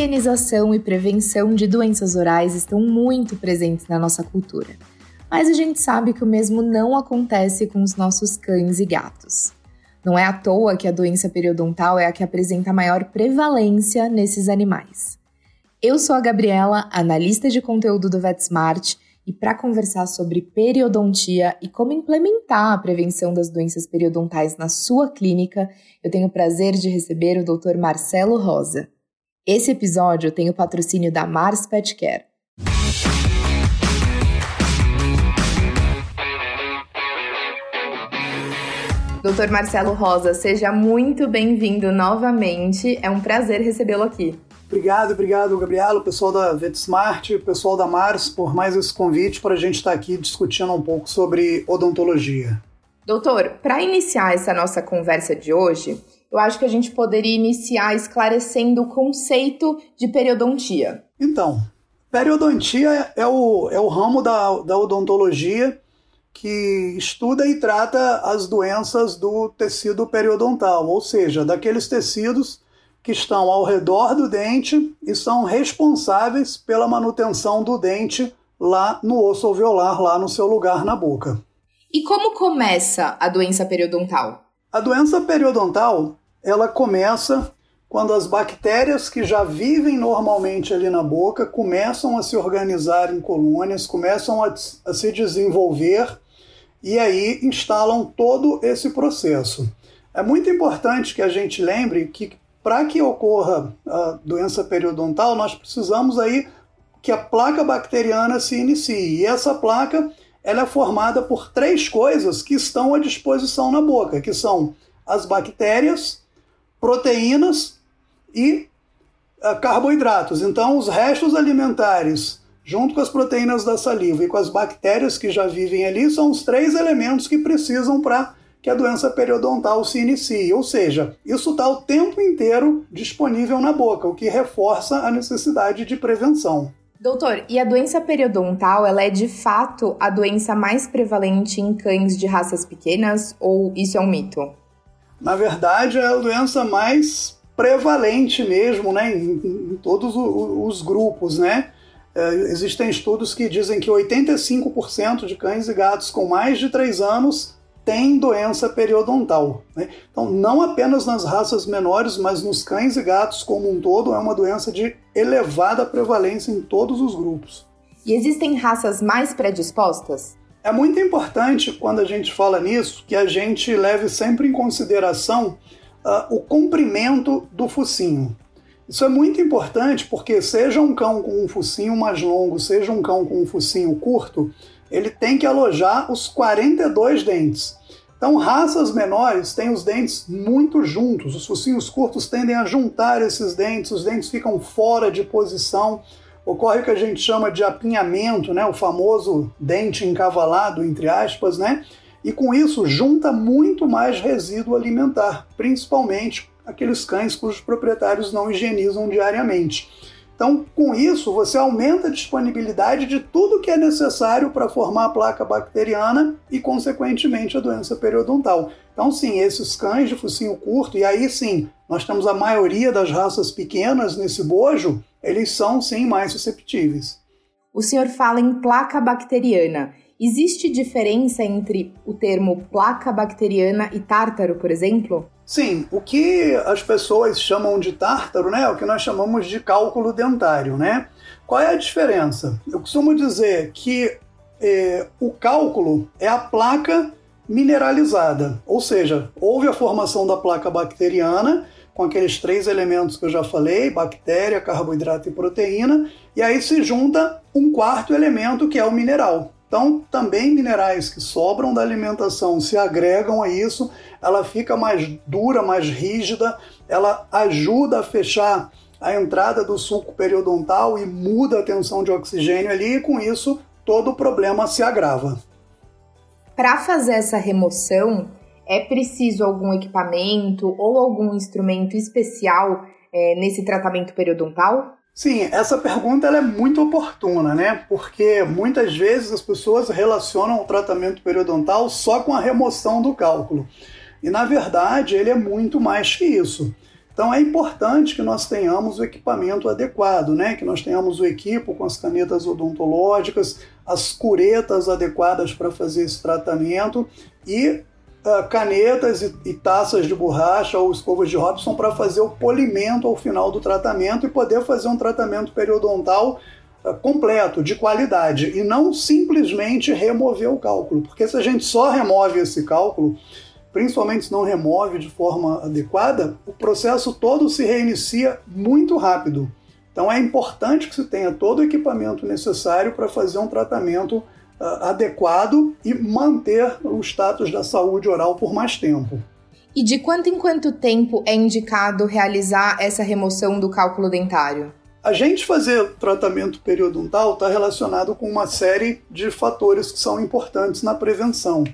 higienização e prevenção de doenças orais estão muito presentes na nossa cultura. Mas a gente sabe que o mesmo não acontece com os nossos cães e gatos. Não é à toa que a doença periodontal é a que apresenta maior prevalência nesses animais. Eu sou a Gabriela, analista de conteúdo do VetSmart, e para conversar sobre periodontia e como implementar a prevenção das doenças periodontais na sua clínica, eu tenho o prazer de receber o Dr. Marcelo Rosa. Esse episódio tem o patrocínio da Mars Pet Care. Doutor Marcelo Rosa, seja muito bem-vindo novamente. É um prazer recebê-lo aqui. Obrigado, obrigado, Gabriela, o pessoal da VetSmart, o pessoal da Mars, por mais esse convite para a gente estar aqui discutindo um pouco sobre odontologia. Doutor, para iniciar essa nossa conversa de hoje, eu acho que a gente poderia iniciar esclarecendo o conceito de periodontia. Então, periodontia é o, é o ramo da, da odontologia que estuda e trata as doenças do tecido periodontal, ou seja, daqueles tecidos que estão ao redor do dente e são responsáveis pela manutenção do dente lá no osso alveolar, lá no seu lugar na boca. E como começa a doença periodontal? A doença periodontal, ela começa quando as bactérias que já vivem normalmente ali na boca começam a se organizar em colônias, começam a, a se desenvolver e aí instalam todo esse processo. É muito importante que a gente lembre que para que ocorra a doença periodontal, nós precisamos aí que a placa bacteriana se inicie. E essa placa ela é formada por três coisas que estão à disposição na boca, que são as bactérias, proteínas e uh, carboidratos. Então, os restos alimentares, junto com as proteínas da saliva e com as bactérias que já vivem ali, são os três elementos que precisam para que a doença periodontal se inicie. Ou seja, isso está o tempo inteiro disponível na boca, o que reforça a necessidade de prevenção. Doutor, e a doença periodontal, ela é de fato a doença mais prevalente em cães de raças pequenas ou isso é um mito? Na verdade, é a doença mais prevalente mesmo, né, em, em todos os grupos, né? É, existem estudos que dizem que 85% de cães e gatos com mais de 3 anos têm doença periodontal. Né? Então, não apenas nas raças menores, mas nos cães e gatos como um todo, é uma doença de elevada prevalência em todos os grupos. E existem raças mais predispostas? É muito importante, quando a gente fala nisso, que a gente leve sempre em consideração uh, o comprimento do focinho. Isso é muito importante porque, seja um cão com um focinho mais longo, seja um cão com um focinho curto, ele tem que alojar os 42 dentes. Então, raças menores têm os dentes muito juntos, os focinhos curtos tendem a juntar esses dentes, os dentes ficam fora de posição, ocorre o que a gente chama de apinhamento, né? o famoso dente encavalado, entre aspas, né? e com isso junta muito mais resíduo alimentar, principalmente aqueles cães cujos proprietários não higienizam diariamente. Então, com isso, você aumenta a disponibilidade de tudo que é necessário para formar a placa bacteriana e, consequentemente, a doença periodontal. Então, sim, esses cães de focinho curto, e aí sim, nós temos a maioria das raças pequenas nesse bojo, eles são sim mais susceptíveis. O senhor fala em placa bacteriana. Existe diferença entre o termo placa bacteriana e tártaro, por exemplo? Sim, o que as pessoas chamam de tártaro, né, é o que nós chamamos de cálculo dentário, né? Qual é a diferença? Eu costumo dizer que eh, o cálculo é a placa mineralizada, ou seja, houve a formação da placa bacteriana com aqueles três elementos que eu já falei, bactéria, carboidrato e proteína, e aí se junta um quarto elemento que é o mineral. Então, também minerais que sobram da alimentação se agregam a isso, ela fica mais dura, mais rígida, ela ajuda a fechar a entrada do suco periodontal e muda a tensão de oxigênio ali, e com isso todo o problema se agrava. Para fazer essa remoção, é preciso algum equipamento ou algum instrumento especial é, nesse tratamento periodontal? Sim, essa pergunta é muito oportuna, né? Porque muitas vezes as pessoas relacionam o tratamento periodontal só com a remoção do cálculo. E na verdade ele é muito mais que isso. Então é importante que nós tenhamos o equipamento adequado, né? que nós tenhamos o equipo com as canetas odontológicas, as curetas adequadas para fazer esse tratamento e uh, canetas e, e, taças de borracha ou escovas de Robson para fazer o polimento ao final do tratamento e poder fazer um tratamento periodontal uh, completo, de qualidade, e não simplesmente remover o cálculo, porque se a gente só remove esse cálculo, principalmente se não remove de forma adequada, o processo todo se reinicia muito rápido. Então é importante que se tenha todo o equipamento necessário para fazer um tratamento adequado e manter o status da saúde oral por mais tempo. E de quanto em quanto tempo é indicado realizar essa remoção do cálculo dentário? A gente fazer tratamento periodontal está relacionado com uma série de fatores que são importantes na prevenção.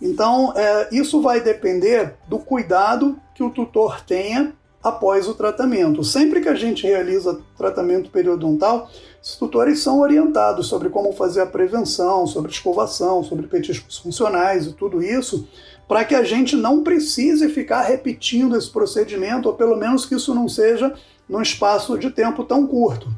Então, é, isso vai depender do cuidado que o tutor tenha após o tratamento. Sempre que a gente realiza tratamento periodontal, os tutores são orientados sobre como fazer a prevenção, sobre escovação, sobre petiscos funcionais e tudo isso, para que a gente não precise ficar repetindo esse procedimento, ou pelo menos que isso não seja num espaço de tempo tão curto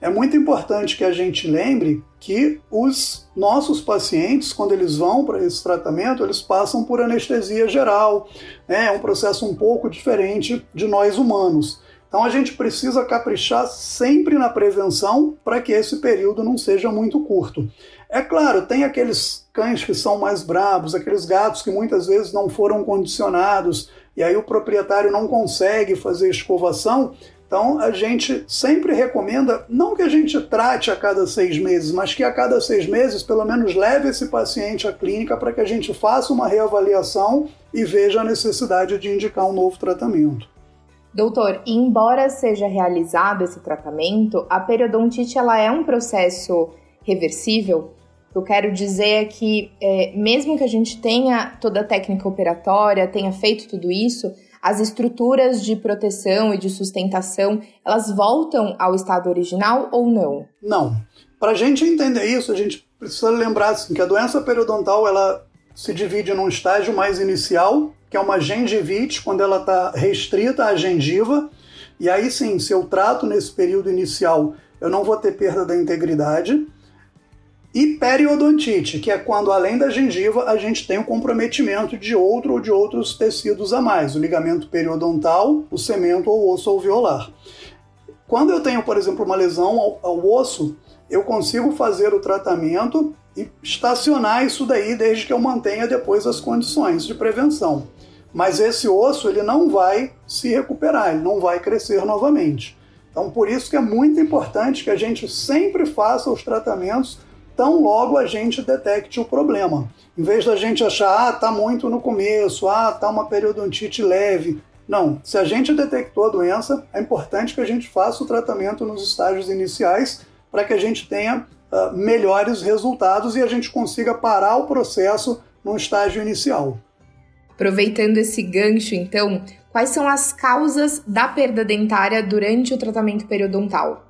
é muito importante que a gente lembre que os nossos pacientes, quando eles vão para esse tratamento, eles passam por anestesia geral. Né? É um processo um pouco diferente de nós humanos. Então a gente precisa caprichar sempre na prevenção para que esse período não seja muito curto. É claro, tem aqueles cães que são mais bravos, aqueles gatos que muitas vezes não foram condicionados e aí o proprietário não consegue fazer escovação. Então a gente sempre recomenda, não que a gente trate a cada seis meses, mas que a cada seis meses pelo menos leve esse paciente à clínica para que a gente faça uma reavaliação e veja a necessidade de indicar um novo tratamento. Doutor, embora seja realizado esse tratamento, a periodontite ela é um processo reversível? Eu quero dizer é que, é, mesmo que a gente tenha toda a técnica operatória, tenha feito tudo isso, as estruturas de proteção e de sustentação, elas voltam ao estado original ou não? Não. Para a gente entender isso, a gente precisa lembrar assim, que a doença periodontal ela se divide num estágio mais inicial, que é uma gengivite, quando ela está restrita à gengiva. E aí sim, se eu trato nesse período inicial, eu não vou ter perda da integridade. E periodontite, que é quando além da gengiva a gente tem o comprometimento de outro ou de outros tecidos a mais, o ligamento periodontal, o cemento ou o osso alveolar. Quando eu tenho, por exemplo, uma lesão ao, ao osso, eu consigo fazer o tratamento e estacionar isso daí desde que eu mantenha depois as condições de prevenção. Mas esse osso ele não vai se recuperar, ele não vai crescer novamente. Então, por isso que é muito importante que a gente sempre faça os tratamentos tão logo a gente detecte o problema. Em vez da gente achar, ah, tá muito no começo, ah, tá uma periodontite leve. Não, se a gente detectou a doença, é importante que a gente faça o tratamento nos estágios iniciais para que a gente tenha uh, melhores resultados e a gente consiga parar o processo no estágio inicial. Aproveitando esse gancho, então, quais são as causas da perda dentária durante o tratamento periodontal?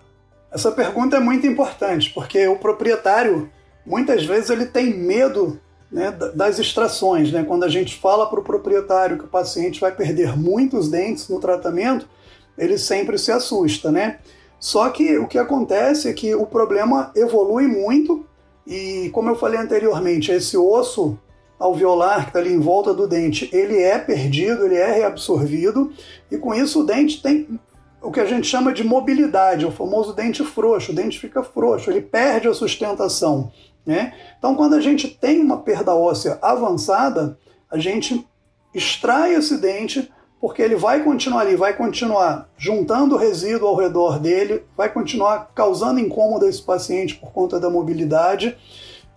Essa pergunta é muito importante, porque o proprietário, muitas vezes, ele tem medo né, das extrações. Né? Quando a gente fala para o proprietário que o paciente vai perder muitos dentes no tratamento, ele sempre se assusta. Né? Só que o que acontece é que o problema evolui muito e, como eu falei anteriormente, esse osso alveolar que está ali em volta do dente, ele é perdido, ele é reabsorvido e com isso o dente tem o que a gente chama de mobilidade, o famoso dente frouxo. O dente fica frouxo, ele perde a sustentação. Né? Então, quando a gente tem uma perda óssea avançada, a gente extrai esse dente porque ele vai continuar ali, vai continuar juntando resíduo ao redor dele, vai continuar causando incômodo a esse paciente por conta da mobilidade.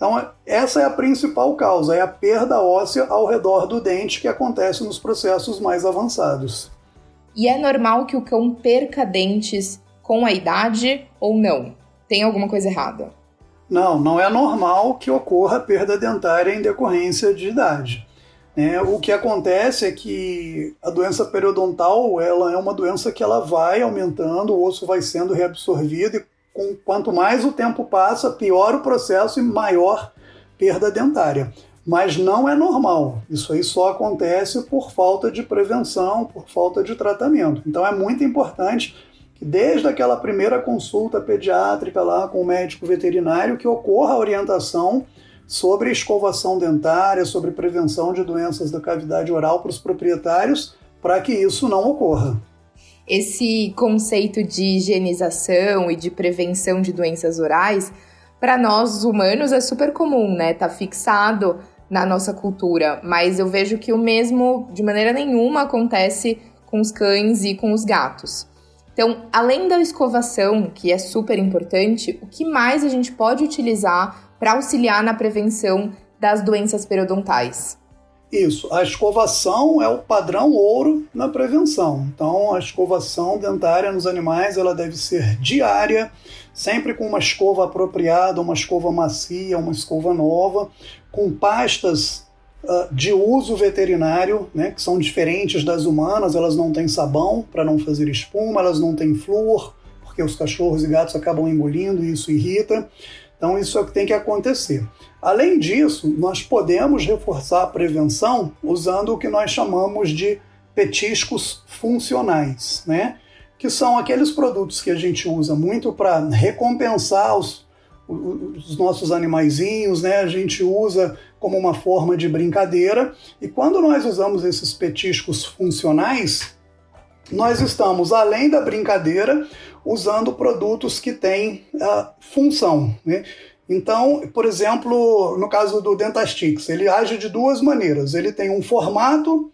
Então, essa é a principal causa, é a perda óssea ao redor do dente que acontece nos processos mais avançados. E é normal que o cão perca dentes com a idade ou não? Tem alguma coisa errada? Não, não é normal que ocorra perda dentária em decorrência de idade. É, o que acontece é que a doença periodontal ela é uma doença que ela vai aumentando, o osso vai sendo reabsorvido e com, quanto mais o tempo passa, pior o processo e maior perda dentária. mas não é normal. Isso aí só acontece por falta de prevenção, por falta de tratamento. Então é muito importante que desde aquela primeira consulta pediátrica lá com o médico veterinário que ocorra a orientação sobre escovação dentária, sobre prevenção de doenças da cavidade oral para os proprietários, para que isso não ocorra. Esse conceito de higienização e de prevenção de doenças orais, para nós humanos é super comum, né? Tá fixado na nossa cultura, mas eu vejo que o mesmo de maneira nenhuma acontece com os cães e com os gatos. Então, além da escovação, que é super importante, o que mais a gente pode utilizar para auxiliar na prevenção das doenças periodontais? Isso, a escovação é o padrão ouro na prevenção. Então, a escovação dentária nos animais ela deve ser diária, sempre com uma escova apropriada, uma escova macia, uma escova nova, com pastas uh, de uso veterinário, né, que são diferentes das humanas, elas não têm sabão para não fazer espuma, elas não têm flúor, porque os cachorros e gatos acabam engolindo e isso irrita. Então, isso é o que tem que acontecer. Além disso, nós podemos reforçar a prevenção usando o que nós chamamos de petiscos funcionais, né? que são aqueles produtos que a gente usa muito para recompensar os, os nossos animaizinhos, né? A gente usa como uma forma de brincadeira. E quando nós usamos esses petiscos funcionais, nós estamos, além da brincadeira, usando produtos que têm uh, função. Né? Então, por exemplo, no caso do Dentastix, ele age de duas maneiras. Ele tem um formato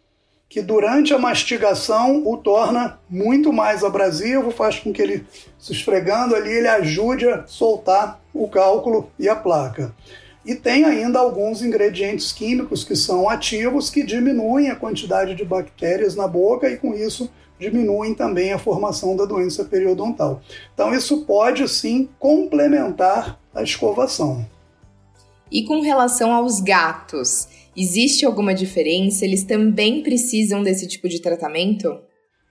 que durante a mastigação o torna muito mais abrasivo, faz com que ele, se esfregando ali, ele ajude a soltar o cálculo e a placa. E tem ainda alguns ingredientes químicos que são ativos que diminuem a quantidade de bactérias na boca e com isso diminuem também a formação da doença periodontal. Então, isso pode sim complementar a escovação. E com relação aos gatos, existe alguma diferença? Eles também precisam desse tipo de tratamento?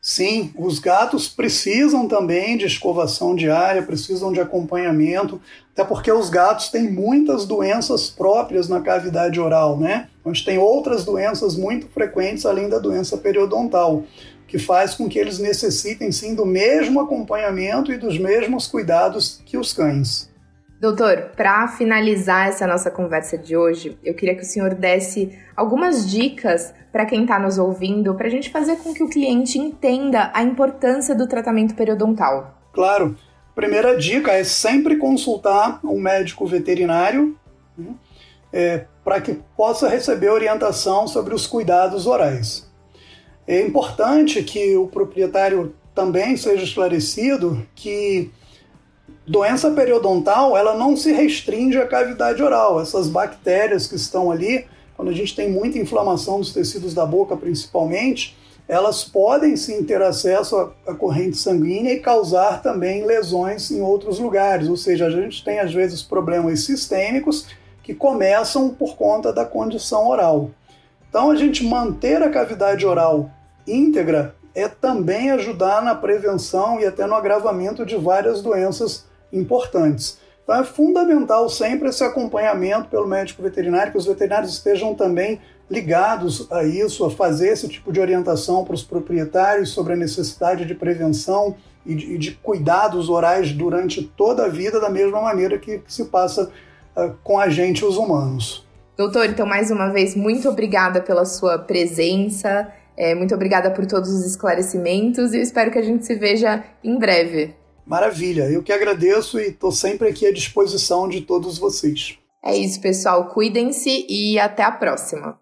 Sim, os gatos precisam também de escovação diária, precisam de acompanhamento, até porque os gatos têm muitas doenças próprias na cavidade oral, né? A gente tem outras doenças muito frequentes além da doença periodontal que faz com que eles necessitem sim do mesmo acompanhamento e dos mesmos cuidados que os cães. Doutor, para finalizar essa nossa conversa de hoje, eu queria que o senhor desse algumas dicas para quem está nos ouvindo, para a gente fazer com que o cliente entenda a importância do tratamento periodontal. Claro. Primeira dica é sempre consultar um médico veterinário né, é, para que possa receber orientação sobre os cuidados orais. É importante que o proprietário também seja esclarecido que doença periodontal ela não se restringe à cavidade oral. Essas bactérias que estão ali, quando a gente tem muita inflamação dos tecidos da boca, principalmente, elas podem sim ter acesso à corrente sanguínea e causar também lesões em outros lugares. Ou seja, a gente tem às vezes problemas sistêmicos que começam por conta da condição oral. Então, a gente manter a cavidade oral íntegra é também ajudar na prevenção e até no agravamento de várias doenças importantes. Então é fundamental sempre esse acompanhamento pelo médico veterinário, que os veterinários estejam também ligados a isso, a fazer esse tipo de orientação para os proprietários sobre a necessidade de prevenção e de, de cuidados orais durante toda a vida, da mesma maneira que, que se passa uh, com a gente, os humanos. Doutor, então mais uma vez, muito obrigada pela sua presença. É, muito obrigada por todos os esclarecimentos e eu espero que a gente se veja em breve. Maravilha, eu que agradeço e estou sempre aqui à disposição de todos vocês. É isso, pessoal. Cuidem-se e até a próxima.